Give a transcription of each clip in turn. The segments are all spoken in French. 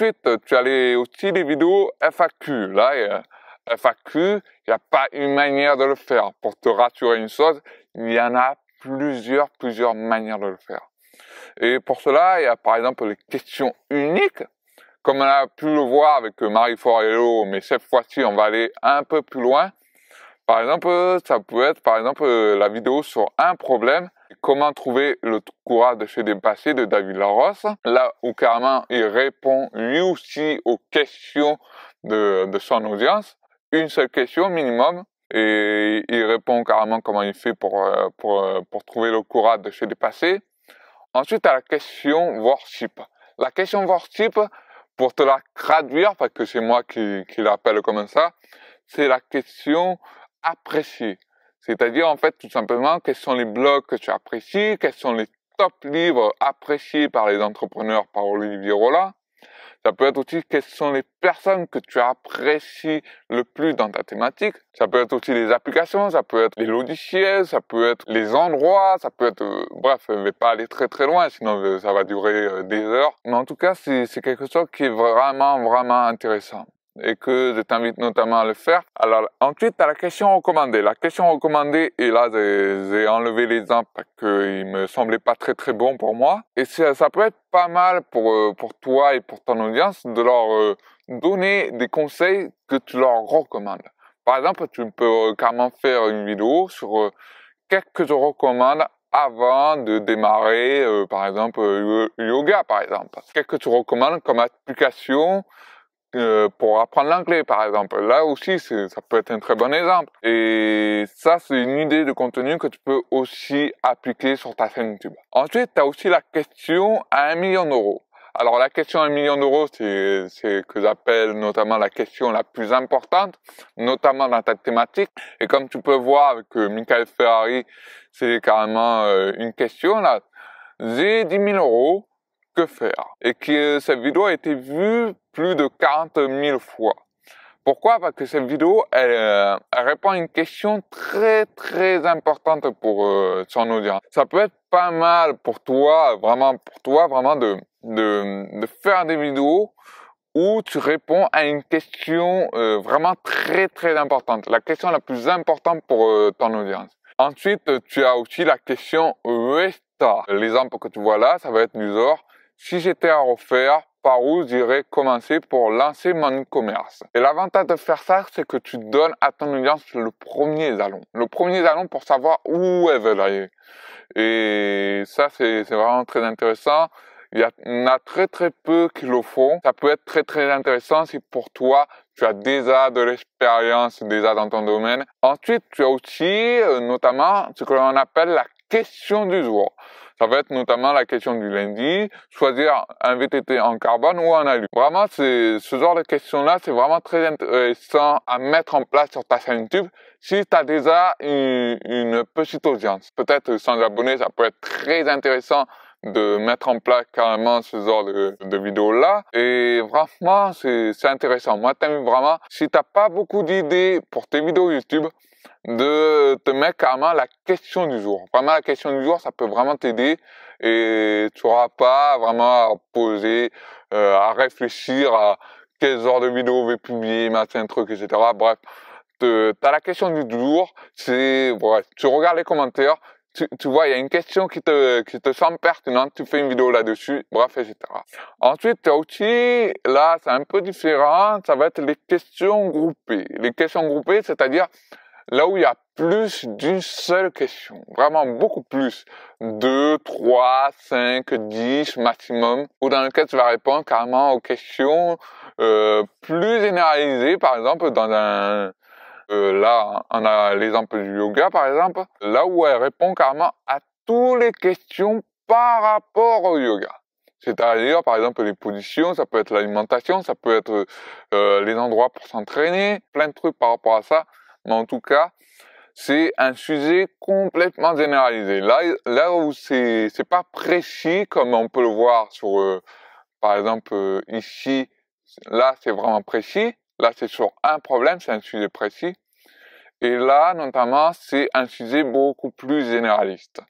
Ensuite, tu as les, aussi les vidéos FAQ. Là, FAQ, il n'y a pas une manière de le faire. Pour te rassurer une chose, il y en a plusieurs, plusieurs manières de le faire. Et pour cela, il y a par exemple les questions uniques, comme on a pu le voir avec Marie Forello, mais cette fois-ci, on va aller un peu plus loin. Par exemple, ça peut être par exemple la vidéo sur un problème, comment trouver le courage de se dépasser de David Larosse, là où carrément il répond lui aussi aux questions de, de son audience, une seule question minimum, et il répond carrément comment il fait pour, euh, pour, euh, pour trouver le courage de se dépasser. Ensuite, à la question worship. La question worship, pour te la traduire, parce que c'est moi qui, qui l'appelle comme ça, c'est la question appréciée. C'est-à-dire, en fait, tout simplement, quels sont les blogs que tu apprécies, quels sont les top livres appréciés par les entrepreneurs par Olivier Rolla, ça peut être aussi quelles sont les personnes que tu apprécies le plus dans ta thématique. Ça peut être aussi les applications, ça peut être les logiciels, ça peut être les endroits, ça peut être... Euh, bref, je ne vais pas aller très très loin, sinon euh, ça va durer euh, des heures. Mais en tout cas, c'est quelque chose qui est vraiment, vraiment intéressant et que je t'invite notamment à le faire. Alors ensuite, as la question recommandée. La question recommandée, et là j'ai enlevé l'exemple parce qu'il me semblait pas très très bon pour moi. Et ça, peut être pas mal pour, euh, pour toi et pour ton audience de leur euh, donner des conseils que tu leur recommandes. Par exemple, tu peux carrément faire une vidéo sur euh, qu'est-ce que je recommande avant de démarrer, par exemple, yoga, par exemple. Qu'est-ce que tu recommandes comme application euh, pour apprendre l'anglais, par exemple. Là aussi, ça peut être un très bon exemple. Et ça, c'est une idée de contenu que tu peux aussi appliquer sur ta chaîne YouTube. Ensuite, tu as aussi la question à un million d'euros. Alors la question à un million d'euros, c'est ce que j'appelle notamment la question la plus importante, notamment dans ta thématique. Et comme tu peux voir avec euh, Michael Ferrari, c'est carrément euh, une question là. J'ai 10 000 euros, que faire Et que cette vidéo a été vue plus de 40 000 fois. Pourquoi? Parce que cette vidéo, elle, euh, elle, répond à une question très très importante pour euh, son audience. Ça peut être pas mal pour toi, vraiment pour toi, vraiment de, de, de faire des vidéos où tu réponds à une question euh, vraiment très très importante, la question la plus importante pour euh, ton audience. Ensuite, tu as aussi la question Restart. L'exemple que tu vois là, ça va être du genre, si j'étais à refaire, par où j'irais commencer pour lancer mon e-commerce. Et l'avantage de faire ça, c'est que tu donnes à ton audience le premier jalon. Le premier jalon pour savoir où elle veut aller. Et ça, c'est vraiment très intéressant. Il y en a très très peu qui le font. Ça peut être très très intéressant si pour toi, tu as déjà de l'expérience déjà dans ton domaine. Ensuite, tu as aussi euh, notamment ce que l'on appelle la question du jour. Ça va être notamment la question du lundi, choisir un VTT en carbone ou en alu. Vraiment, c'est ce genre de questions-là, c'est vraiment très intéressant à mettre en place sur ta chaîne YouTube si tu as déjà une, petite audience. Peut-être sans abonnés, ça peut être très intéressant de mettre en place carrément ce genre de, de vidéos-là. Et vraiment, c'est intéressant. Moi, t'aime vraiment, si t'as pas beaucoup d'idées pour tes vidéos YouTube, de te mettre carrément la question du jour. Vraiment, la question du jour, ça peut vraiment t'aider et tu n'auras pas vraiment à poser, euh, à réfléchir à quel genre de vidéo vais publier, machin, truc, etc. Bref, tu as la question du jour, c'est, bref, tu regardes les commentaires, tu, tu vois, il y a une question qui te, qui te semble pertinente, tu fais une vidéo là-dessus, bref, etc. Ensuite, tu as aussi, là, c'est un peu différent, ça va être les questions groupées. Les questions groupées, c'est-à-dire, là où il y a plus d'une seule question, vraiment beaucoup plus, deux, trois, cinq, dix maximum, ou dans lequel tu vas répondre carrément aux questions euh, plus généralisées, par exemple dans un euh, là on a l'exemple du yoga par exemple, là où elle répond carrément à toutes les questions par rapport au yoga. C'est-à-dire, par exemple, les positions, ça peut être l'alimentation, ça peut être euh, les endroits pour s'entraîner, plein de trucs par rapport à ça mais en tout cas, c'est un sujet complètement généralisé. Là, là où c'est c'est pas précis comme on peut le voir sur, euh, par exemple euh, ici, là c'est vraiment précis. Là c'est sur un problème, c'est un sujet précis. Et là, notamment, c'est un sujet beaucoup plus généraliste.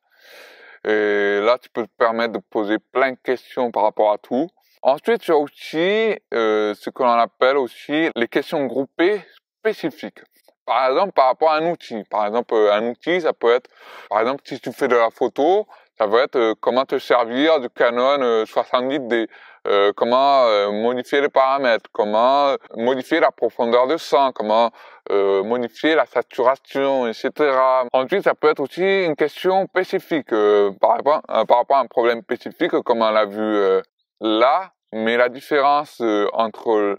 Et là, tu peux te permettre de poser plein de questions par rapport à tout. Ensuite, tu as aussi euh, ce que l'on appelle aussi les questions groupées spécifiques. Par exemple, par rapport à un outil. Par exemple, un outil, ça peut être, par exemple, si tu fais de la photo, ça va être euh, comment te servir du Canon 70D, euh, euh, comment modifier les paramètres, comment modifier la profondeur de sang, comment modifier la saturation, etc. Ensuite, ça peut être aussi une question spécifique par, rapport, par rapport à un problème spécifique, comme on l'a vu là. Mais la différence entre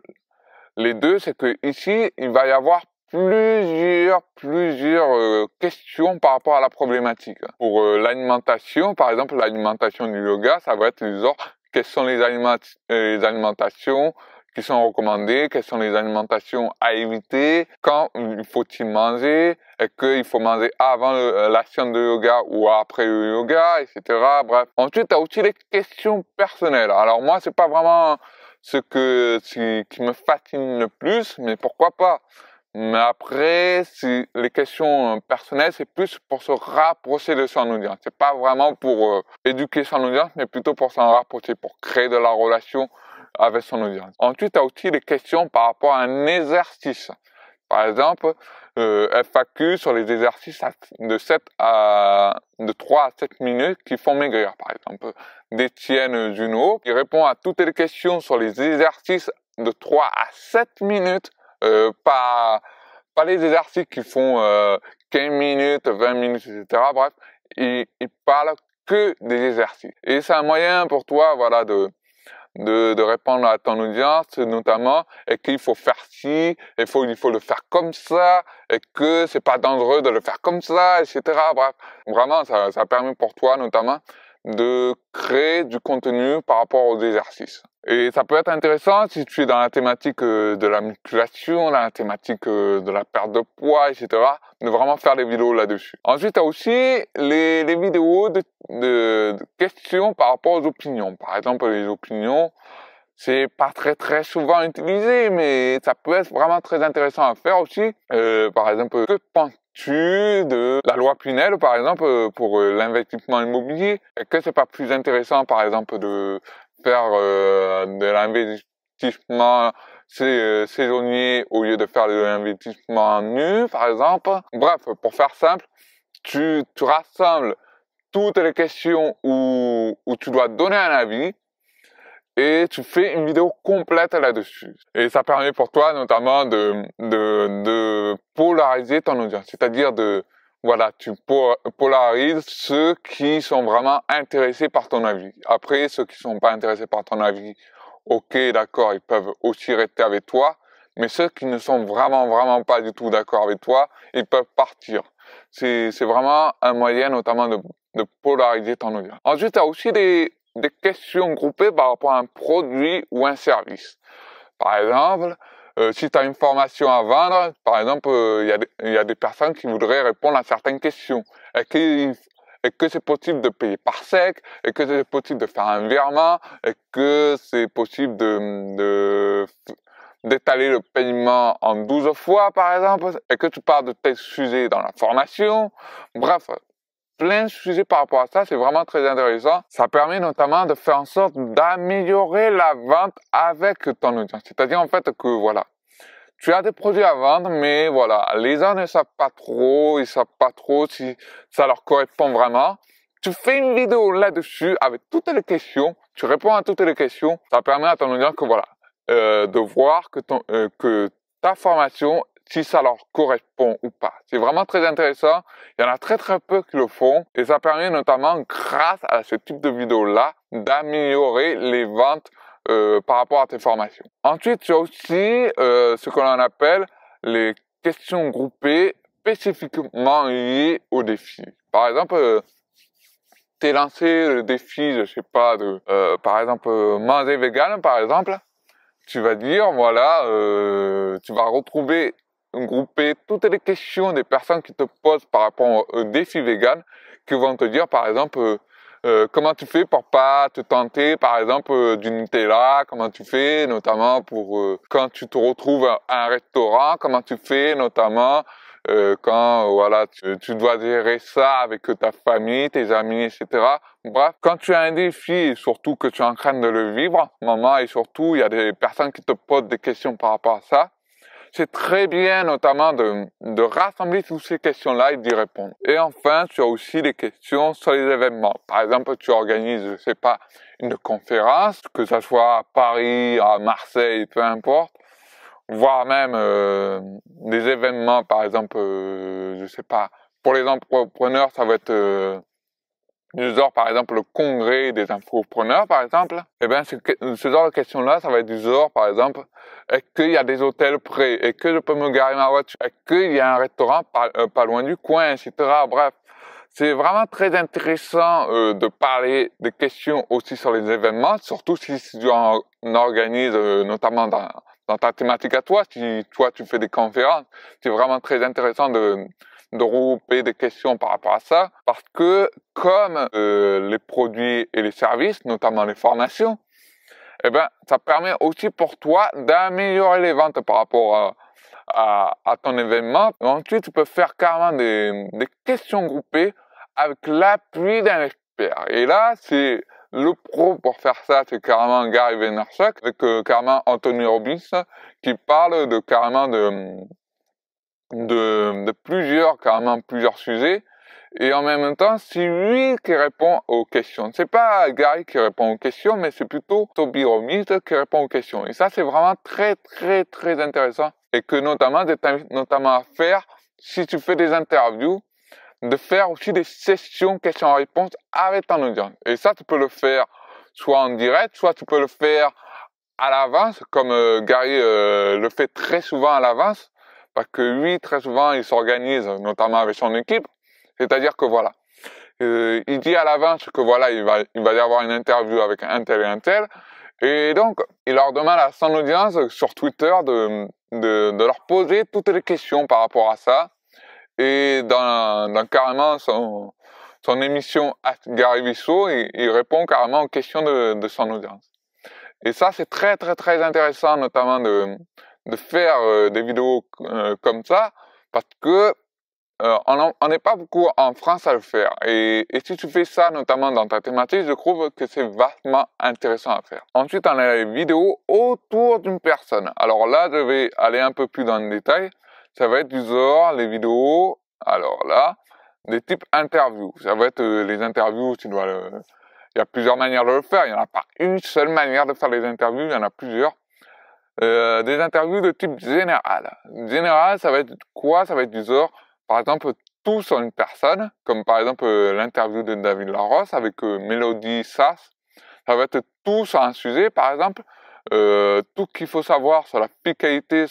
les deux, c'est que ici, il va y avoir plusieurs, plusieurs euh, questions par rapport à la problématique. Pour euh, l'alimentation, par exemple, l'alimentation du yoga, ça va être genre, quelles sont les, euh, les alimentations qui sont recommandées, quelles sont les alimentations à éviter, quand il faut-il manger, est-ce qu'il faut manger avant la séance de yoga ou après le yoga, etc. Bref. Ensuite, tu as aussi les questions personnelles. Alors moi, c'est pas vraiment ce que, ce qui me fascine le plus, mais pourquoi pas? Mais après, si les questions euh, personnelles, c'est plus pour se rapprocher de son audience. C'est pas vraiment pour euh, éduquer son audience, mais plutôt pour s'en rapprocher, pour créer de la relation avec son audience. Ensuite, as aussi des questions par rapport à un exercice. Par exemple, euh, FAQ sur les exercices de 7 à de 3 à 7 minutes qui font maigrir, par exemple. D'Étienne Junot, qui répond à toutes les questions sur les exercices de 3 à 7 minutes pas, pas les exercices qui font euh, 15 minutes, 20 minutes, etc. Bref, il, il parle que des exercices. Et c'est un moyen pour toi, voilà, de, de, de répondre à ton audience, notamment, et qu'il faut faire ci, il faut, il faut le faire comme ça, et que c'est pas dangereux de le faire comme ça, etc. Bref, vraiment, ça, ça permet pour toi, notamment, de créer du contenu par rapport aux exercices. Et ça peut être intéressant si tu es dans la thématique euh, de la musculation, la thématique euh, de la perte de poids, etc., de vraiment faire des vidéos là-dessus. Ensuite, tu as aussi les, vidéos de, questions par rapport aux opinions. Par exemple, les opinions, c'est pas très très souvent utilisé, mais ça peut être vraiment très intéressant à faire aussi. Euh, par exemple, que penses de la loi Pinel, par exemple, euh, pour l'investissement immobilier? Est-ce que c'est pas plus intéressant, par exemple, de faire euh, de l'investissement saisonnier au lieu de faire de l'investissement nu, par exemple Bref, pour faire simple, tu, rassembles toutes les questions où, tu dois donner un avis et tu fais une vidéo complète là-dessus. Et ça permet pour toi notamment de polariser ton audience, c'est-à-dire de, voilà, tu polarises ceux qui sont vraiment intéressés par ton avis. Après, ceux qui sont pas intéressés par ton avis, ok, d'accord, ils peuvent aussi rester avec toi, mais ceux qui ne sont vraiment, vraiment pas du tout d'accord avec toi, ils peuvent partir. C'est, vraiment un moyen notamment de, de polariser ton audience. Ensuite, tu as aussi des questions groupées par rapport à un produit ou un service. Par exemple, euh, si tu as une formation à vendre, par exemple, euh, il y, y, a des personnes qui voudraient répondre à certaines questions. Est-ce que c'est possible de payer par sec? Est-ce que c'est possible de faire un virement? Est-ce que c'est possible de, d'étaler le paiement en 12 fois, par exemple? Est-ce que tu parles de tes sujets dans la formation? Bref, plein de sujets par rapport à ça. C'est vraiment très intéressant. Ça permet notamment de faire en sorte d'améliorer la vente avec ton audience. C'est-à-dire en fait que voilà, tu as des produits à vendre, mais voilà, les gens ne savent pas trop, ils savent pas trop si ça leur correspond vraiment. Tu fais une vidéo là-dessus avec toutes les questions, tu réponds à toutes les questions. Ça permet à ton audience que voilà, euh, de voir que ton, euh, que ta formation si ça leur correspond ou pas. C'est vraiment très intéressant. Il y en a très très peu qui le font et ça permet notamment grâce à ce type de vidéo-là d'améliorer les ventes euh, par rapport à tes formations. Ensuite, tu as aussi euh, ce que l'on appelle les questions groupées spécifiquement liées au défi. Par exemple, euh, t'es lancé le défi, je sais pas, de, euh, par exemple, manger vegan, par exemple, tu vas dire, voilà, euh, tu vas retrouver grouper toutes les questions des personnes qui te posent par rapport au défi vegan, qui vont te dire par exemple euh, euh, comment tu fais pour pas te tenter par exemple euh, du Nutella, comment tu fais notamment pour quand tu te retrouves à un restaurant, comment tu fais notamment euh, quand voilà tu, tu, dois gérer ça avec ta famille, tes amis, etc. Bref, quand tu as un défi surtout que tu es en train de le vivre, maman, et surtout il y a des personnes qui te posent des questions par rapport à ça, c'est très bien notamment de, de rassembler toutes ces questions-là et d'y répondre. Et enfin, tu as aussi des questions sur les événements. Par exemple, tu organises, je sais pas, une conférence, que ça soit à Paris, à Marseille, peu importe, voire même euh, des événements, par exemple, euh, je sais pas, pour les entrepreneurs, ça va être euh, du genre, par exemple, le congrès des infopreneurs, par exemple, eh bien, ce, ce genre de questions-là, ça va être du genre, par exemple, est-ce qu'il y a des hôtels prêts? Est-ce que je peux me garer ma voiture? Est-ce qu'il y a un restaurant pas, euh, loin du coin, etc. Bref, c'est vraiment très intéressant euh, de parler des questions aussi sur les événements, surtout si tu en organises, euh, notamment dans ta thématique à toi, si toi tu fais des conférences, c'est vraiment très intéressant de de regrouper des questions par rapport à ça, parce que comme euh, les produits et les services, notamment les formations, eh ben, ça permet aussi pour toi d'améliorer les ventes par rapport à, à, à, ton événement. Ensuite, tu peux faire carrément des, des questions groupées avec l'appui d'un expert. Et là, c'est le pro pour faire ça, c'est carrément Gary Vaynerchuk, avec euh, carrément Anthony Robbins, qui parle de carrément de de, de plusieurs, carrément plusieurs sujets, et en même temps, c'est lui qui répond aux questions. C'est pas Gary qui répond aux questions, mais c'est plutôt Toby qui répond aux questions. Et ça, c'est vraiment très, très, très intéressant. Et que notamment, notamment à faire, si tu fais des interviews, de faire aussi des sessions questions-réponses avec ton audience. Et ça, tu peux le faire soit en direct, soit tu peux le faire à l'avance, comme euh, Gary euh, le fait très souvent à l'avance parce que lui, très souvent, il s'organise, notamment avec son équipe. C'est-à-dire que voilà, euh, il dit à l'avance que voilà, il va, il va y avoir une interview avec un tel et un tel. Et donc, il leur demande à son audience sur Twitter de, de, de leur poser toutes les questions par rapport à ça. Et dans, dans carrément son, son émission Gary Vissot, il, il, répond carrément aux questions de, de son audience. Et ça, c'est très, très, très intéressant, notamment de, de faire euh, des vidéos euh, comme ça parce que euh, on n'est pas beaucoup en France à le faire. Et, et, si tu fais ça, notamment dans ta thématique, je trouve que c'est vachement intéressant à faire. Ensuite, on a les vidéos autour d'une personne. Alors là, je vais aller un peu plus dans le détail. Ça va être du genre les vidéos, alors là, des types interviews. Ça va être les interviews, tu dois le... Il y a plusieurs manières de le faire. Il n'y en a pas une seule manière de faire les interviews, il y en a plusieurs. Euh, des interviews de type général. Général, ça va être quoi? Ça va être du genre, par exemple, tout sur une personne, comme par exemple euh, l'interview de David Larosse avec euh, Mélodie Sass. Ça va être tout sur un sujet, par exemple, euh, tout qu'il faut savoir sur la fiscalité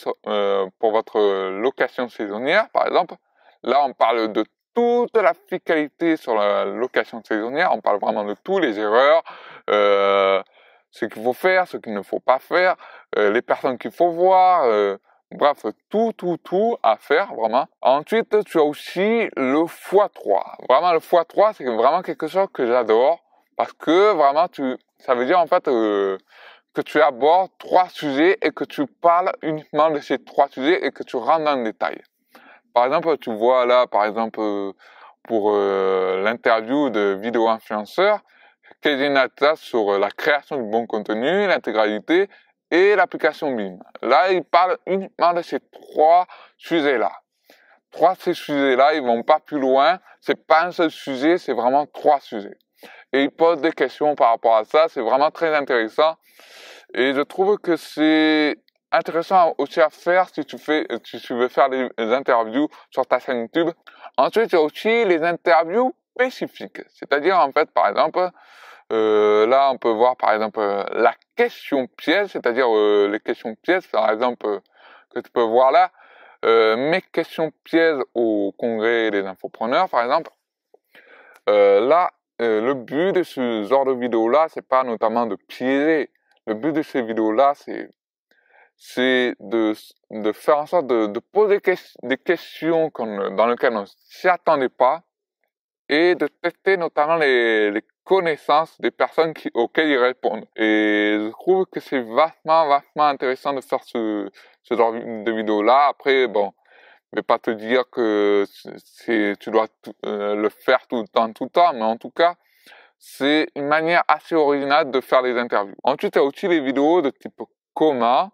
pour votre location saisonnière, par exemple. Là, on parle de toute la fiscalité sur la location saisonnière. On parle vraiment de tous les erreurs, ce qu'il faut faire, ce qu'il ne faut pas faire, euh, les personnes qu'il faut voir, euh, bref, tout, tout, tout à faire, vraiment. Ensuite, tu as aussi le x3. Vraiment, le x3, c'est vraiment quelque chose que j'adore, parce que vraiment, tu, ça veut dire en fait euh, que tu abordes trois sujets et que tu parles uniquement de ces trois sujets et que tu rentres dans le détail. Par exemple, tu vois là, par exemple, pour l'interview de vidéo influenceur, Kézine Atlas sur la création du bon contenu, l'intégralité et l'application BIM. Là, il parle uniquement de ces trois sujets-là. Trois de ces sujets-là, ils vont pas plus loin. C'est pas un seul sujet, c'est vraiment trois sujets. Et il pose des questions par rapport à ça. C'est vraiment très intéressant. Et je trouve que c'est intéressant aussi à faire si tu fais, si tu veux faire des interviews sur ta chaîne YouTube. Ensuite, il y a aussi les interviews spécifiques. C'est-à-dire, en fait, par exemple, euh, là, on peut voir par exemple euh, la question pièce, c'est-à-dire euh, les questions pièces, par exemple, que tu peux voir là. mes questions pièces au congrès des infopreneurs, par exemple. là, le but de ce genre de vidéo-là, c'est pas notamment de piéger. Le but de ces vidéos-là, c'est c'est de, de faire en sorte de, de poser des questions dans lesquelles on s'y attendait pas et de tester notamment les, les connaissance des personnes auxquelles ils répondent. Et je trouve que c'est vachement, vachement intéressant de faire ce, genre de vidéo-là. Après, bon, Je vais pas te dire que tu dois euh, le faire tout le temps, tout le temps, mais en tout cas, c'est une manière assez originale de faire les interviews. Ensuite, il y a aussi les vidéos de type coma,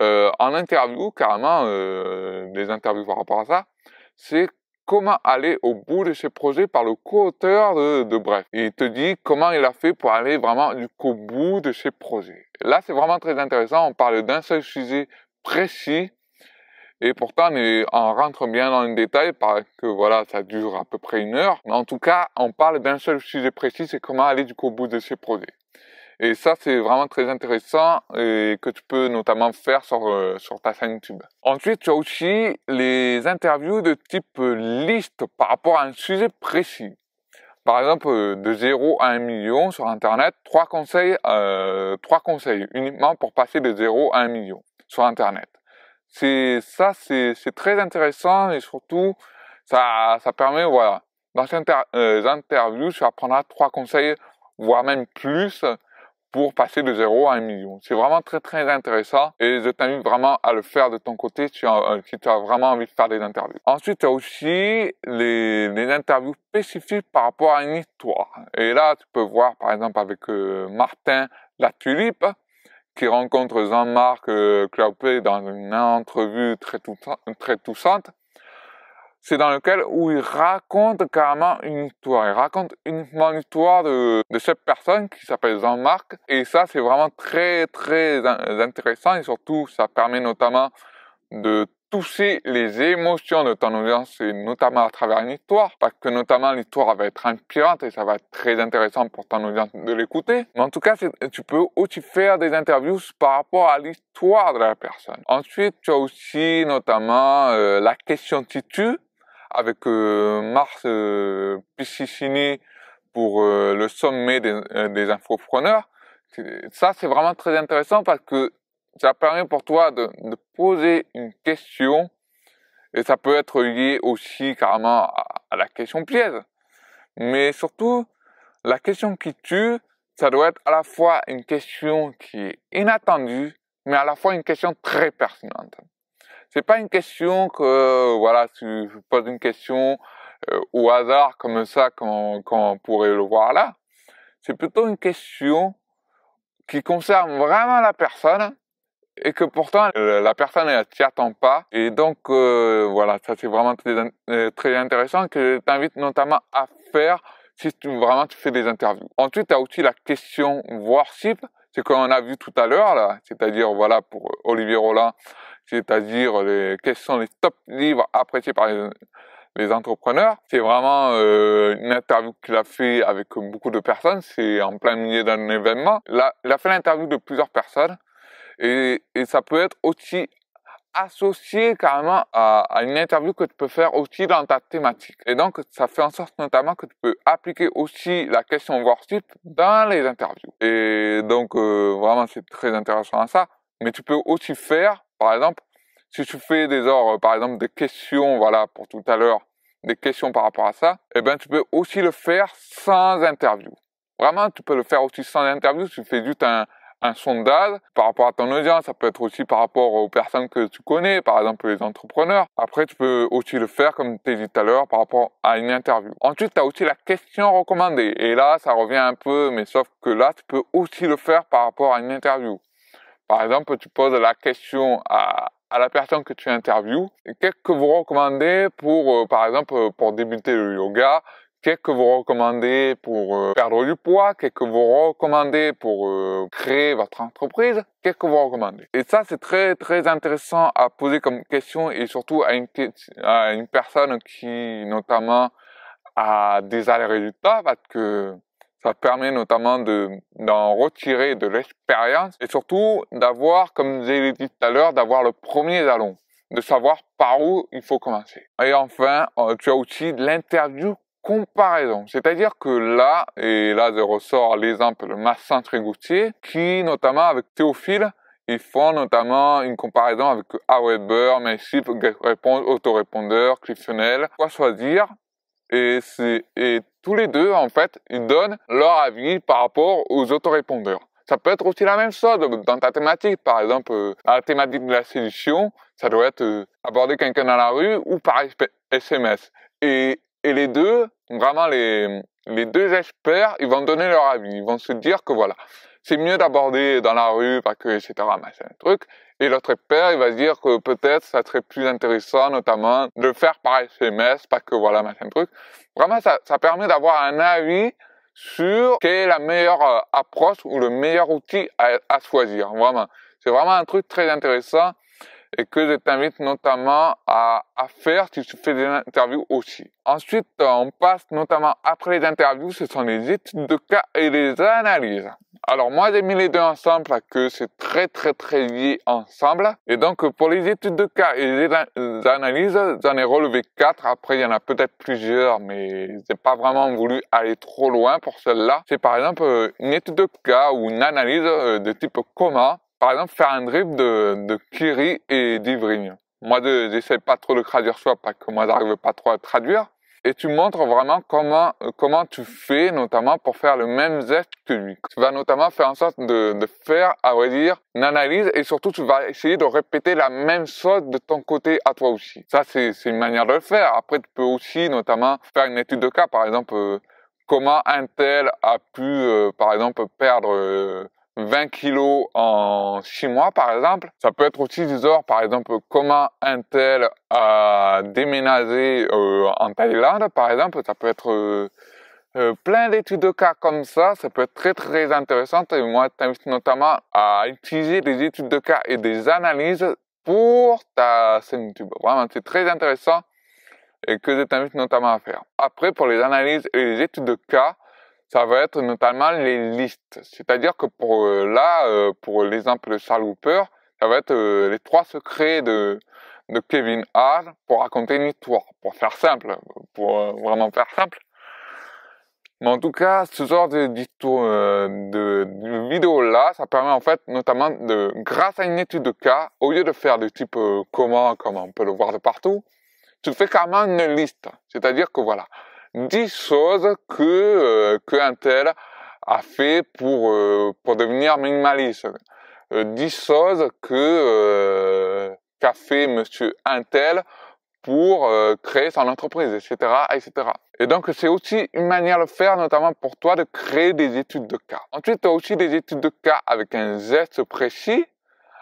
euh, en interview, carrément, euh, des interviews par rapport à ça, c'est comment aller au bout de ses projets par le co-auteur de, Bref. Il te dit comment il a fait pour aller vraiment jusqu'au bout de ses projets. Là, c'est vraiment très intéressant. On parle d'un seul sujet précis et pourtant on, rentre bien dans le détail parce que voilà, ça dure à peu près une heure. Mais en tout cas, on parle d'un seul sujet précis, c'est comment aller jusqu'au bout de ses projets. Et ça, c'est vraiment très intéressant et que tu peux notamment faire sur, euh, sur ta chaîne YouTube. Ensuite, tu as aussi les interviews de type liste par rapport à un sujet précis. Par exemple, de 0 à 1 million sur Internet, trois conseils, euh, trois conseils uniquement pour passer de 0 à 1 million sur Internet. C'est ça, c'est très intéressant et surtout, ça, ça permet, voilà, dans ces euh, interviews, tu apprendras trois conseils, voire même plus, pour passer de 0 à 1 million. C'est vraiment très très intéressant et je t'invite vraiment à le faire de ton côté si tu as, euh, tu as vraiment envie de faire des interviews. Ensuite, il y a aussi les, interviews spécifiques par rapport à une histoire. Et là, tu peux voir par exemple avec euh, Martin La Tulipe qui rencontre Jean-Marc euh, dans une entrevue très, très touchante c'est dans lequel où il raconte carrément une histoire. Il raconte uniquement l'histoire de, de cette personne qui s'appelle Jean-Marc. Et ça, c'est vraiment très, très intéressant. Et surtout, ça permet notamment de toucher les émotions de ton audience et notamment à travers une histoire parce que notamment l'histoire va être inspirante et ça va être très intéressant pour ton audience de l'écouter mais en tout cas tu peux aussi faire des interviews par rapport à l'histoire de la personne ensuite tu as aussi notamment euh, la question titu avec euh, Mars euh, Piscicini pour euh, le sommet des, des infopreneurs. Ça, c'est vraiment très intéressant parce que ça permet pour toi de, de, poser une question et ça peut être lié aussi carrément à, à, la question piège. Mais surtout, la question qui tue, ça doit être à la fois une question qui est inattendue, mais à la fois une question très pertinente c'est pas une question que voilà tu poses une question euh, au hasard comme ça quand, quand pourrait le voir là. C'est plutôt une question qui concerne vraiment la personne et que pourtant euh, la personne ne s'y attend pas. Et donc euh, voilà, ça c'est vraiment très, euh, très intéressant que je t'invite notamment à faire si tu, vraiment tu fais des interviews. Ensuite, tu as aussi la question worship, c'est qu'on a vu tout à l'heure là, c'est-à-dire voilà pour Olivier Roland, c'est-à-dire les, quels sont les top livres appréciés par les, entrepreneurs. C'est vraiment euh, une interview qu'il a fait avec beaucoup de personnes. C'est en plein milieu d'un événement. Là, il a fait l'interview de plusieurs personnes et, et, ça peut être aussi associé carrément à, à, une interview que tu peux faire aussi dans ta thématique. Et donc, ça fait en sorte notamment que tu peux appliquer aussi la question worship dans les interviews. Et donc, euh, vraiment, c'est très intéressant à ça. Mais tu peux aussi faire par exemple, si tu fais des ordres, par exemple des questions, voilà, pour tout à l'heure, des questions par rapport à ça, eh ben tu peux aussi le faire sans interview. Vraiment, tu peux le faire aussi sans interview. Tu fais juste un, un sondage par rapport à ton audience. Ça peut être aussi par rapport aux personnes que tu connais, par exemple les entrepreneurs. Après, tu peux aussi le faire, comme tu dit tout à l'heure, par rapport à une interview. Ensuite, tu as aussi la question recommandée. Et là, ça revient un peu, mais sauf que là, tu peux aussi le faire par rapport à une interview. Par exemple, tu poses la question à, à la personne que tu interviews, qu'est-ce que vous recommandez pour, euh, par exemple, euh, pour débuter le yoga, qu'est-ce que vous recommandez pour euh, perdre du poids, qu'est-ce que vous recommandez pour créer votre entreprise, qu'est-ce que vous recommandez? Et ça, c'est très très intéressant à poser comme question et surtout à une, à une personne qui, notamment, a les résultats parce que ça permet notamment de, d'en retirer de l'expérience et surtout d'avoir, comme j'ai dit tout à l'heure, d'avoir le premier jalon, de savoir par où il faut commencer. Et enfin, euh, tu as aussi l'interview comparaison. C'est-à-dire que là, et là je ressors l'exemple de Massin Trégoutier, qui notamment avec Théophile, ils font notamment une comparaison avec Aweber, Mailchimp, Réponse, Autorépondeur, Cliftonel. Quoi choisir? Et, et tous les deux, en fait, ils donnent leur avis par rapport aux autorépondeurs. Ça peut être aussi la même chose dans ta thématique. Par exemple, euh, la thématique de la séduction, ça doit être euh, aborder quelqu'un dans la rue ou par SMS. Et, et les deux, vraiment les, les deux experts, ils vont donner leur avis. Ils vont se dire que voilà, c'est mieux d'aborder dans la rue parce que etc. Machin truc. Et l'autre expert, il va dire que peut-être ça serait plus intéressant, notamment, de faire par SMS parce que voilà machin truc. Vraiment, ça, ça permet d'avoir un avis sur quelle est la meilleure euh, approche ou le meilleur outil à, à choisir. Vraiment, c'est vraiment un truc très intéressant et que je t'invite notamment à, à, faire si tu fais des interviews aussi. Ensuite, on passe notamment après les interviews, ce sont les études de cas et les analyses. Alors moi j'ai mis les deux ensemble parce que c'est très très très lié ensemble. Et donc pour les études de cas et les analyses, j'en ai relevé quatre. Après il y en a peut-être plusieurs, mais j'ai pas vraiment voulu aller trop loin pour celle-là. C'est par exemple une étude de cas ou une analyse euh, de type comment par exemple, faire un drip de, de Kiri et d'Ivrigne. Moi, j'essaie pas trop de traduire ça parce que moi, j'arrive pas trop à traduire. Et tu montres vraiment comment, comment tu fais, notamment pour faire le même geste que lui. Tu vas notamment faire en sorte de, de faire, à vrai dire, une analyse et surtout tu vas essayer de répéter la même chose de ton côté à toi aussi. Ça, c'est une manière de le faire. Après, tu peux aussi notamment faire une étude de cas. Par exemple, euh, comment un tel a pu, euh, par exemple, perdre... Euh, 20 kilos en 6 mois, par exemple. Ça peut être aussi du genre, par exemple, comment un tel a déménagé euh, en Thaïlande, par exemple. Ça peut être euh, euh, plein d'études de cas comme ça. Ça peut être très, très intéressant. Et moi, t'invite notamment à utiliser des études de cas et des analyses pour ta chaîne YouTube. Vraiment, c'est très intéressant et que je t'invite notamment à faire. Après, pour les analyses et les études de cas, ça va être notamment les listes. C'est-à-dire que pour euh, là, euh, pour l'exemple de Charles Hooper, ça va être euh, les trois secrets de, de Kevin Hart pour raconter une histoire, pour faire simple, pour vraiment faire simple. Mais en tout cas, ce genre de, de, de vidéo là, ça permet en fait notamment de, grâce à une étude de cas, au lieu de faire de type comment, comme on peut le voir de partout, tu fais carrément une liste. C'est-à-dire que voilà, 10 choses que euh, qu'un tel a fait pour euh, pour devenir minimaliste. Euh, 10 choses que euh, qu'a fait monsieur un tel pour euh, créer son entreprise, etc., etc. Et donc, c'est aussi une manière de faire, notamment pour toi, de créer des études de cas. Ensuite, tu as aussi des études de cas avec un geste précis.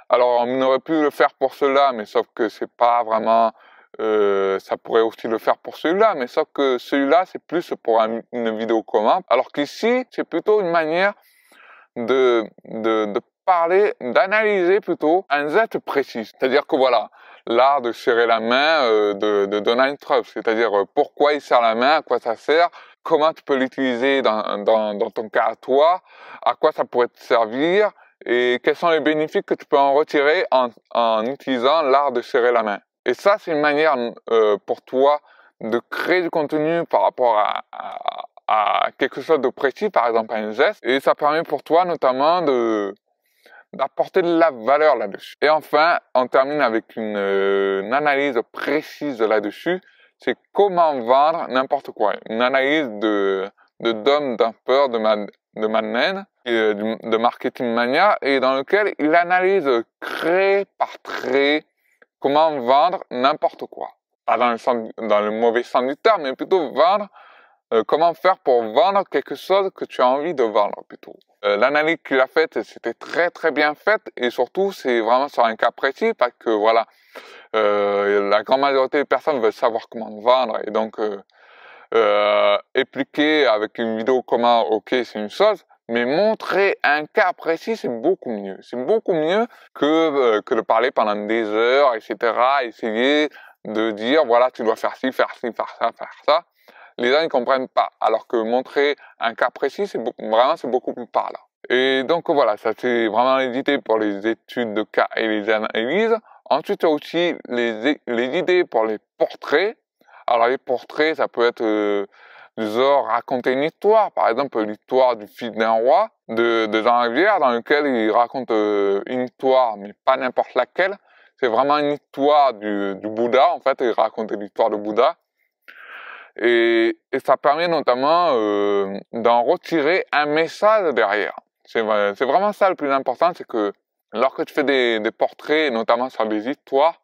Alors, on aurait pu le faire pour cela, mais sauf que c'est pas vraiment euh, ça pourrait aussi le faire pour celui-là, mais sauf que celui-là, c'est plus pour une vidéo commande, alors qu'ici, c'est plutôt une manière de, de, de parler, d'analyser plutôt un geste précis. C'est-à-dire que voilà, l'art de serrer la main euh, de, de Donald Trump, c'est-à-dire euh, pourquoi il serre la main, à quoi ça sert, comment tu peux l'utiliser dans, dans, dans ton cas à toi, à quoi ça pourrait te servir, et quels sont les bénéfices que tu peux en retirer en, en utilisant l'art de serrer la main. Et ça, c'est une manière euh, pour toi de créer du contenu par rapport à, à, quelque chose de précis, par exemple un geste. Et ça permet pour toi notamment de d'apporter de la valeur là-dessus. Et enfin, on termine avec une, euh, une analyse précise là-dessus. C'est comment vendre n'importe quoi. Une analyse de de Dom Dumper de, Man, de Madeleine, euh, de Marketing Mania, et dans lequel il analyse trait par trait comment vendre n'importe quoi. Pas dans le, mauvais sens du terme, mais plutôt vendre, euh, comment faire pour vendre quelque chose que tu as envie de vendre plutôt. Euh, L'analyse qu'il a faite, c'était très très bien faite et surtout c'est vraiment sur un cas précis parce que voilà, euh, la grande majorité des personnes veulent savoir comment vendre et donc expliquer avec une vidéo comment, ok, c'est une chose, mais montrer un cas précis, c'est beaucoup mieux. C'est beaucoup mieux que, euh, que de parler pendant des heures, etc. Essayer de dire, voilà, tu dois faire ci, faire ci, faire ça, faire ça. Les gens ne comprennent pas. Alors que montrer un cas précis, c'est vraiment, c'est beaucoup plus parlant. Et donc voilà, ça c'est vraiment idées pour les études de cas et les analyses. Ensuite, il y a aussi les, les idées pour les portraits. Alors les portraits, ça peut être euh, genre raconter une histoire, par exemple l'histoire du fils d'un roi de, de Jean Rivière, dans lequel il raconte euh, une histoire, mais pas n'importe laquelle. C'est vraiment une histoire du, du Bouddha, en fait, il raconte l'histoire du Bouddha. Et, et, ça permet notamment euh, d'en retirer un message derrière. C'est vraiment ça le plus important, c'est que lorsque tu fais des, des portraits, notamment sur des histoires,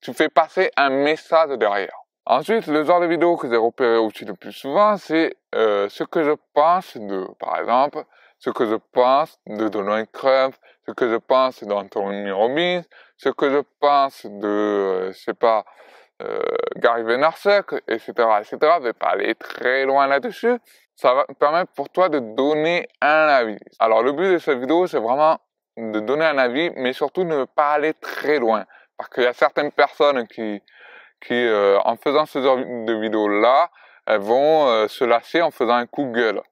tu fais passer un message derrière. Ensuite, le genre de vidéo que j'ai repéré aussi le plus souvent, c'est euh, ce que je pense de, par exemple, ce que je pense de Donald Trump, ce que je pense d'Anthony Robbins, ce que je pense de, euh, je sais pas, euh, Gary Vaynerchuk, etc., etc. Je vais pas aller très loin là-dessus. Ça va permettre pour toi de donner un avis. Alors, le but de cette vidéo, c'est vraiment de donner un avis, mais surtout ne pas aller très loin. Parce qu'il y a certaines personnes qui, qui euh, en faisant ce genre de vidéos-là, elles vont euh, se lâcher en faisant un coup de gueule.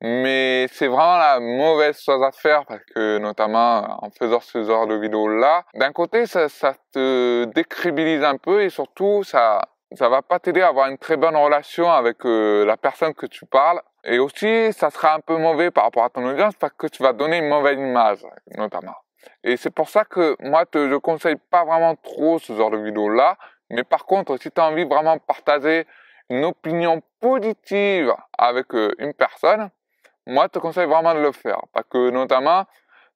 Mais c'est vraiment la mauvaise chose à faire parce que notamment en faisant ce genre de vidéos-là, d'un côté ça, ça te décrédibilise un peu et surtout ça ça va pas t'aider à avoir une très bonne relation avec euh, la personne que tu parles. Et aussi, ça sera un peu mauvais par rapport à ton audience parce que tu vas donner une mauvaise image, notamment. Et c'est pour ça que moi, te, je conseille pas vraiment trop ce genre de vidéo-là. Mais par contre, si tu as envie vraiment de partager une opinion positive avec euh, une personne, moi, je te conseille vraiment de le faire. Parce que notamment,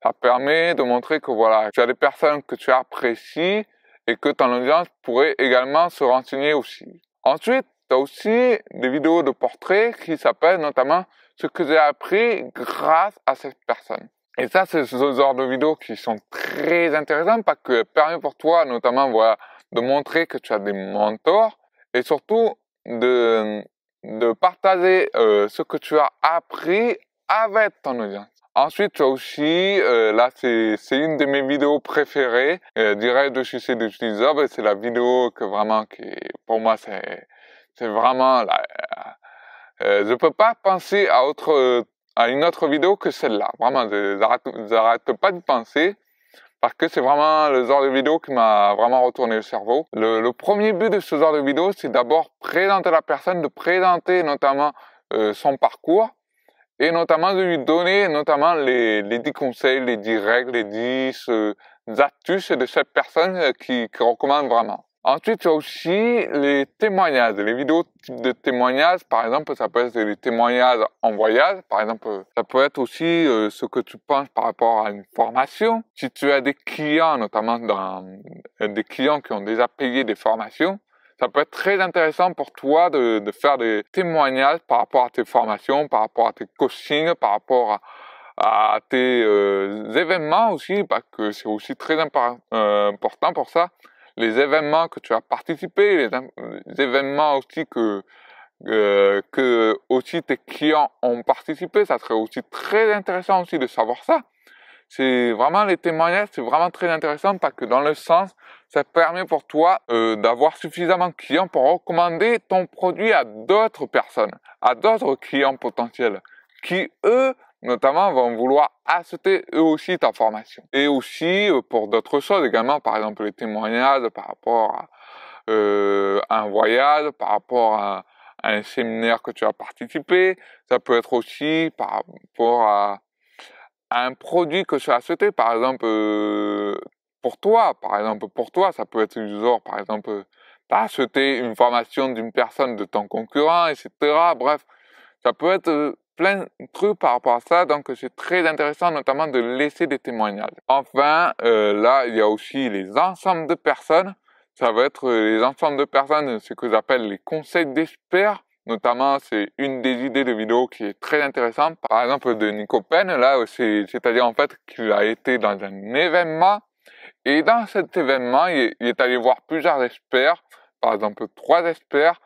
ça permet de montrer que voilà, tu as des personnes que tu apprécies et que ton audience pourrait également se renseigner aussi. Ensuite, tu as aussi des vidéos de portraits qui s'appellent notamment ce que j'ai appris grâce à cette personne. Et ça, c'est ce genre de vidéos qui sont très intéressantes parce que permet pour toi, notamment, voilà, de montrer que tu as des mentors et surtout de, de partager euh, ce que tu as appris avec ton audience. Ensuite, tu as aussi, euh, là, c'est, une de mes vidéos préférées, euh, direct de chez d'utilisateur, c'est la vidéo que vraiment, qui, pour moi, c'est, vraiment, là, euh, je peux pas penser à autre, à une autre vidéo que celle-là. Vraiment, je n'arrête pas de penser parce que c'est vraiment le genre de vidéo qui m'a vraiment retourné le cerveau. Le, le, premier but de ce genre de vidéo, c'est d'abord présenter la personne, de présenter notamment euh, son parcours, et notamment de lui donner notamment les, les 10 conseils, les 10 règles, les 10 euh, astuces de cette personne euh, qui, qui recommande vraiment. Ensuite, tu as aussi les témoignages, les vidéos type de témoignages. Par exemple, ça peut être des témoignages en voyage. Par exemple, ça peut être aussi euh, ce que tu penses par rapport à une formation. Si tu as des clients, notamment dans, des clients qui ont déjà payé des formations, ça peut être très intéressant pour toi de, faire des témoignages par rapport à tes formations, par rapport à tes coachings, par rapport à, tes euh, événements aussi, parce que c'est aussi très euh, important pour ça. Les événements que tu as participé, les, événements aussi que euh, que aussi tes clients ont participé, ça serait aussi très intéressant aussi de savoir ça. C'est vraiment les témoignages, c'est vraiment très intéressant parce que dans le sens, ça permet pour toi euh, d'avoir suffisamment de clients pour recommander ton produit à d'autres personnes, à d'autres clients potentiels, qui eux, notamment, vont vouloir acheter eux aussi ta formation. Et aussi euh, pour d'autres choses également, par exemple les témoignages par rapport à euh, un voyage, par rapport à, un séminaire que tu as participé. Ça peut être aussi par rapport à un produit que tu as acheté, par exemple, euh, pour toi, par exemple, pour toi, ça peut être genre, par exemple, tu as acheté une formation d'une personne de ton concurrent, etc. Bref, ça peut être plein de trucs par rapport à ça, donc c'est très intéressant notamment de laisser des témoignages. Enfin, euh, là, il y a aussi les ensembles de personnes. Ça va être les ensembles de personnes, ce que j'appelle les conseils d'experts. Notamment, c'est une des idées de vidéo qui est très intéressante. Par exemple, de Nico Pen, là, c'est-à-dire en fait qu'il a été dans un événement et dans cet événement, il, est allé voir plusieurs experts, par exemple trois experts,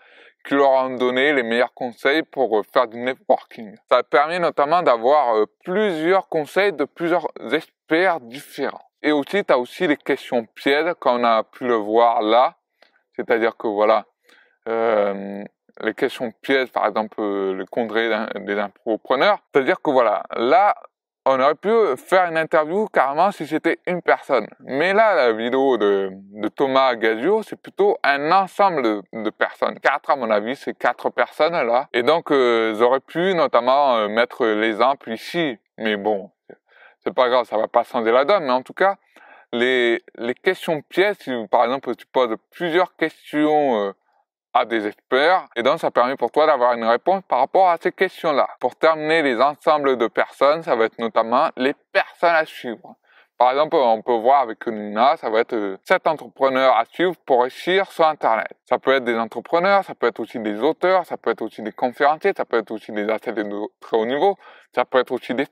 qui leur ont donné les meilleurs conseils pour faire du networking. Ça permet notamment d'avoir euh, plusieurs conseils de plusieurs experts différents. Et aussi, tu as aussi les questions pièges, comme on a pu le voir là. C'est-à-dire que voilà, euh, les questions pièges, par exemple euh, le congrès des entrepreneurs. C'est-à-dire que voilà, là, on aurait pu faire une interview carrément si c'était une personne. Mais là, la vidéo de, Thomas Gazio, c'est plutôt un ensemble de, personnes. Quatre, à mon avis, c'est quatre personnes là. Et donc, euh, j'aurais pu notamment euh, mettre l'exemple ici. Mais bon, c'est pas grave, ça va pas changer la donne. Mais en tout cas, les, questions pièges, si par exemple tu poses plusieurs questions à des experts et donc ça permet pour toi d'avoir une réponse par rapport à ces questions-là. Pour terminer les ensembles de personnes, ça va être notamment les personnes à suivre. Par exemple, on peut voir avec Nina, ça va être sept entrepreneurs à suivre pour réussir sur Internet. Ça peut être des entrepreneurs, ça peut être aussi des auteurs, ça peut être aussi des conférenciers, ça peut être aussi des athlètes de très haut niveau, ça peut être aussi des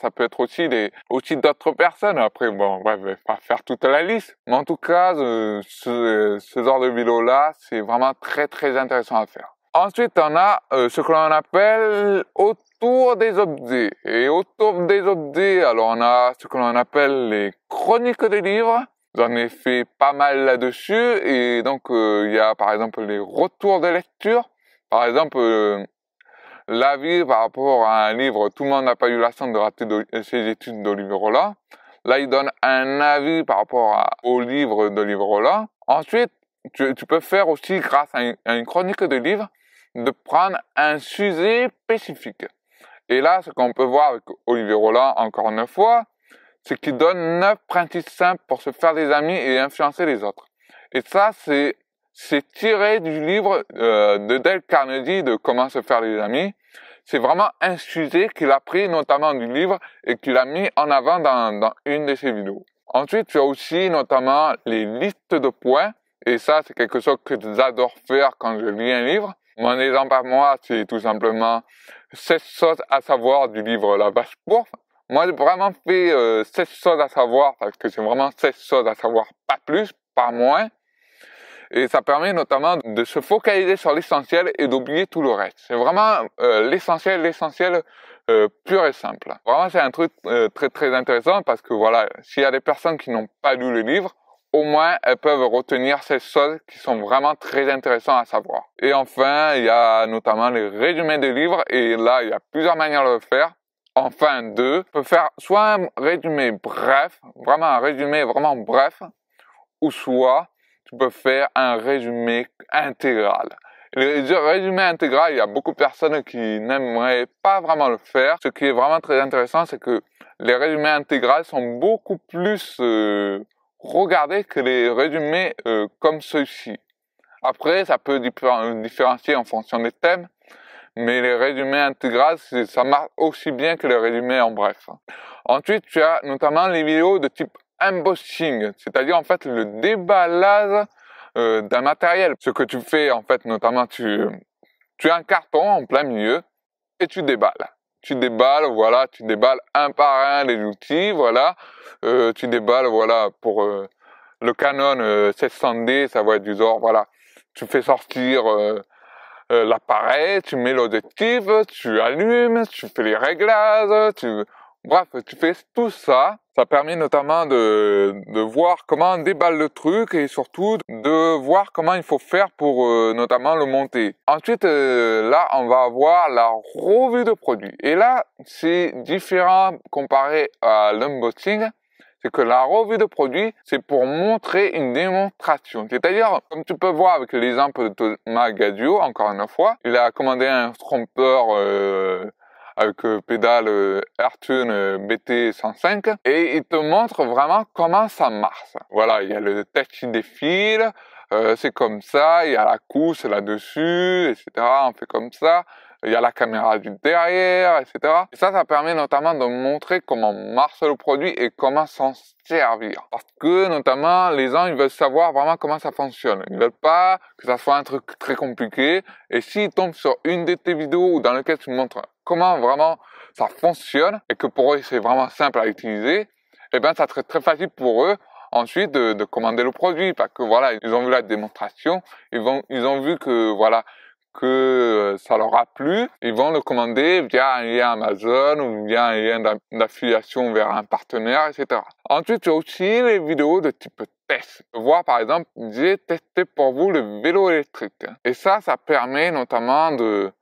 ça peut être aussi des, aussi d'autres personnes. Après, bon, bref, je vais pas faire toute la liste. Mais en tout cas, euh, ce, genre de vidéo-là, c'est vraiment très, très intéressant à faire. Ensuite, on a euh, ce que l'on appelle autour des objets. Et autour des objets, alors on a ce que l'on appelle les chroniques des livres. J'en ai fait pas mal là-dessus. Et donc, euh, il y a par exemple les retours de lecture. Par exemple, l'avis par rapport à un livre, tout le monde n'a pas eu la chance de rater ses études d'Olivier Roland. Là, il donne un avis par rapport au livre d'Olivier Roland. Ensuite, tu, peux faire aussi, grâce à une, chronique de livre, de prendre un sujet spécifique. Et là, ce qu'on peut voir avec Olivier Roland, encore une fois, c'est qu'il donne neuf principes simples pour se faire des amis et influencer les autres. Et ça, c'est c'est tiré du livre euh, de Dale Carnegie de Comment se faire des amis. C'est vraiment un sujet qu'il a pris notamment du livre et qu'il a mis en avant dans, dans une de ses vidéos. Ensuite, tu as aussi notamment les listes de points. Et ça, c'est quelque chose que j'adore faire quand je lis un livre. Mon exemple à moi, c'est tout simplement 16 choses à savoir du livre La vache pourpre. Moi, j'ai vraiment fait euh, 16 choses à savoir parce que c'est vraiment 16 choses à savoir, pas plus, pas moins. Et ça permet notamment de se focaliser sur l'essentiel et d'oublier tout le reste. C'est vraiment euh, l'essentiel, l'essentiel euh, pur et simple. Vraiment, c'est un truc euh, très très intéressant parce que voilà, s'il y a des personnes qui n'ont pas lu le livre, au moins elles peuvent retenir ces choses qui sont vraiment très intéressantes à savoir. Et enfin, il y a notamment les résumés des livres et là, il y a plusieurs manières de le faire. Enfin, deux, peut faire soit un résumé bref, vraiment un résumé vraiment bref, ou soit tu peux faire un résumé intégral. Le résumé intégral, il y a beaucoup de personnes qui n'aimeraient pas vraiment le faire. Ce qui est vraiment très intéressant, c'est que les résumés intégrales sont beaucoup plus euh, regardés que les résumés euh, comme ceux-ci. Après, ça peut différencier en fonction des thèmes, mais les résumés intégrales, ça marche aussi bien que les résumés en bref. Ensuite, tu as notamment les vidéos de type embossing, c'est-à-dire en fait le déballage euh, d'un matériel. Ce que tu fais en fait, notamment, tu, tu as un carton en plein milieu et tu déballes. Tu déballes, voilà, tu déballes un par un les outils, voilà. Euh, tu déballes, voilà, pour euh, le Canon 700D, ça va être du genre, voilà. Tu fais sortir l'appareil, tu mets l'objectif, tu allumes, tu fais les réglages, tu Bref, tu fais tout ça. Ça permet notamment de, de voir comment on déballe le truc et surtout de voir comment il faut faire pour euh, notamment le monter. Ensuite, euh, là, on va avoir la revue de produit. Et là, c'est différent comparé à l'unboxing. C'est que la revue de produit, c'est pour montrer une démonstration. C'est-à-dire, comme tu peux voir avec l'exemple de Thomas Gadio, encore une fois, il a commandé un trompeur euh, avec euh, pédale euh, Airtune euh, BT105 et il te montre vraiment comment ça marche. Voilà, il y a le test qui défile, c'est comme ça, il y a la couche là-dessus, etc. On fait comme ça. Il y a la caméra du derrière, etc. Et ça, ça permet notamment de montrer comment marche le produit et comment s'en servir. Parce que notamment, les gens, ils veulent savoir vraiment comment ça fonctionne. Ils veulent pas que ça soit un truc très compliqué. Et s'ils tombent sur une de tes vidéos dans laquelle tu montres comment vraiment ça fonctionne et que pour eux c'est vraiment simple à utiliser, eh bien ça serait très facile pour eux ensuite de, de, commander le produit parce que voilà ils ont vu la démonstration, ils vont ils ont vu que voilà que ça leur a plu, ils vont le commander via un lien Amazon ou via un lien d'affiliation vers un partenaire, etc. Ensuite, tu as aussi les vidéos de type test. Voir par exemple, j'ai testé pour vous le vélo électrique. Et ça, ça permet notamment de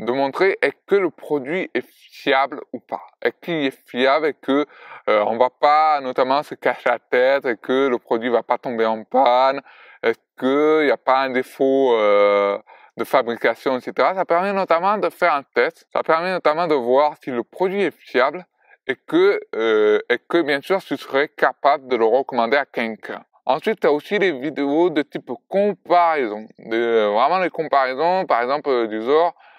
de montrer est-ce que le produit est fiable ou pas. Est-ce qu'il est fiable et que euh, on va pas notamment se cacher la tête et que le produit va pas tomber en panne? Est-ce qu'il n'y a pas un défaut euh, de fabrication, etc. Ça permet notamment de faire un test. Ça permet notamment de voir si le produit est fiable et que, euh, et que bien sûr tu serais capable de le recommander à quelqu'un. Ensuite, tu as aussi des vidéos de type comparaison. De, vraiment les comparaisons, par exemple, du genre, euh,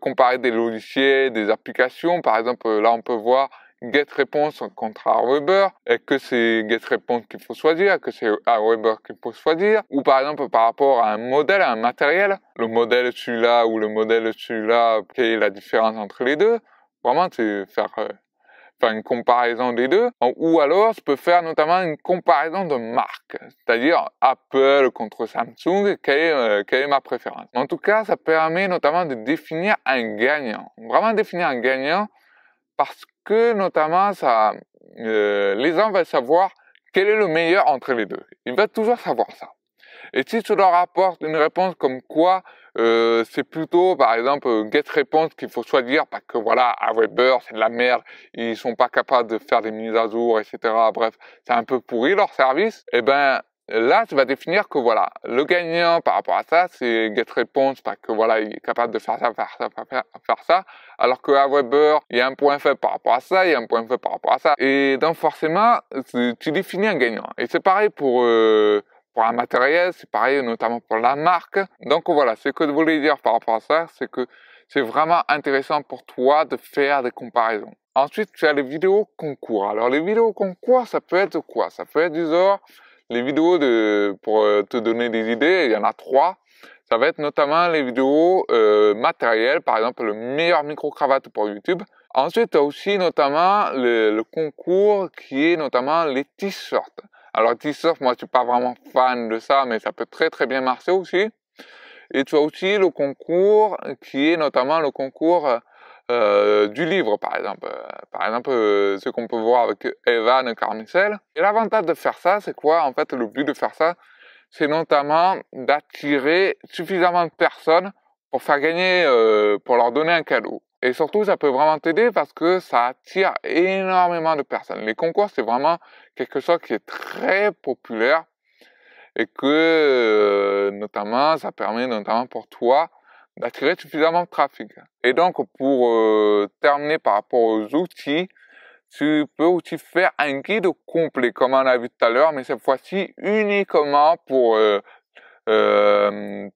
comparer des logiciels, des applications. Par exemple, là, on peut voir GetResponse contre Aweber, et que c'est GetResponse qu'il faut choisir, que c'est Aweber qu'il faut choisir, ou par exemple par rapport à un modèle, à un matériel, le modèle celui-là ou le modèle celui-là, quelle est la différence entre les deux? Vraiment, c'est faire, faire une comparaison des deux. Ou alors, je peux faire notamment une comparaison de marque, c'est-à-dire Apple contre Samsung, quelle est, euh, quelle est ma préférence. En tout cas, ça permet notamment de définir un gagnant. Vraiment définir un gagnant parce que notamment ça, euh, les gens veulent savoir quel est le meilleur entre les deux. Ils veulent toujours savoir ça. Et si tu leur apportes une réponse comme quoi euh, c'est plutôt par exemple get réponse qu'il faut choisir parce que voilà Weber c'est de la merde, ils sont pas capables de faire des mises à jour etc. Bref c'est un peu pourri leur service. Et eh ben Là, tu vas définir que voilà, le gagnant par rapport à ça, c'est GetResponse parce que voilà, il est capable de faire ça, faire ça, faire, ça. Alors que à Weber, il y a un point faible par rapport à ça, il y a un point faible par rapport à ça. Et donc forcément, tu définis un gagnant. Et c'est pareil pour euh, pour un matériel, c'est pareil notamment pour la marque. Donc voilà, ce que je voulais dire par rapport à ça, c'est que c'est vraiment intéressant pour toi de faire des comparaisons. Ensuite, tu as les vidéos concours. Alors les vidéos concours, ça peut être quoi? Ça peut être du genre les vidéos de, pour euh, te donner des idées, il y en a trois. Ça va être notamment les vidéos euh, matérielles, par exemple le meilleur micro-cravate pour YouTube. Ensuite, tu as aussi notamment le, concours qui est notamment les t-shirts. Alors t-shirts, moi je suis pas vraiment fan de ça, mais ça peut très très bien marcher aussi. Et tu as aussi le concours qui est notamment le concours euh, du livre, par exemple. Euh, par exemple, euh, ce qu'on peut voir avec Evan Carmicel. Et l'avantage de faire ça, c'est quoi? En fait, le but de faire ça, c'est notamment d'attirer suffisamment de personnes pour faire gagner, pour leur donner un cadeau. Et surtout, ça peut vraiment t'aider parce que ça attire énormément de personnes. Les concours, c'est vraiment quelque chose qui est très populaire et que, notamment, ça permet notamment pour toi d'attirer suffisamment de trafic. Et donc, pour euh, terminer par rapport aux outils, tu peux aussi faire un guide complet, comme on a vu tout à l'heure, mais cette fois-ci uniquement pour euh, euh,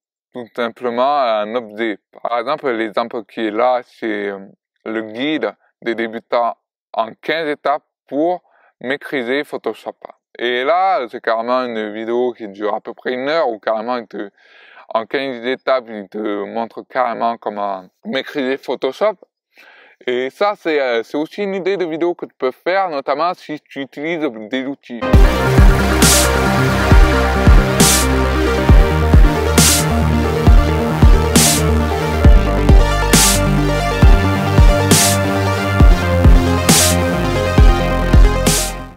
tout simplement un objet. Par exemple, l'exemple qui est là, c'est euh, le guide des débutants en 15 étapes pour maîtriser Photoshop. Et là, c'est carrément une vidéo qui dure à peu près une heure ou carrément en 15 étapes, il te montre carrément comment maîtriser Photoshop. Et ça, euh, c'est aussi une idée de vidéo que tu peux faire, notamment si tu utilises des outils.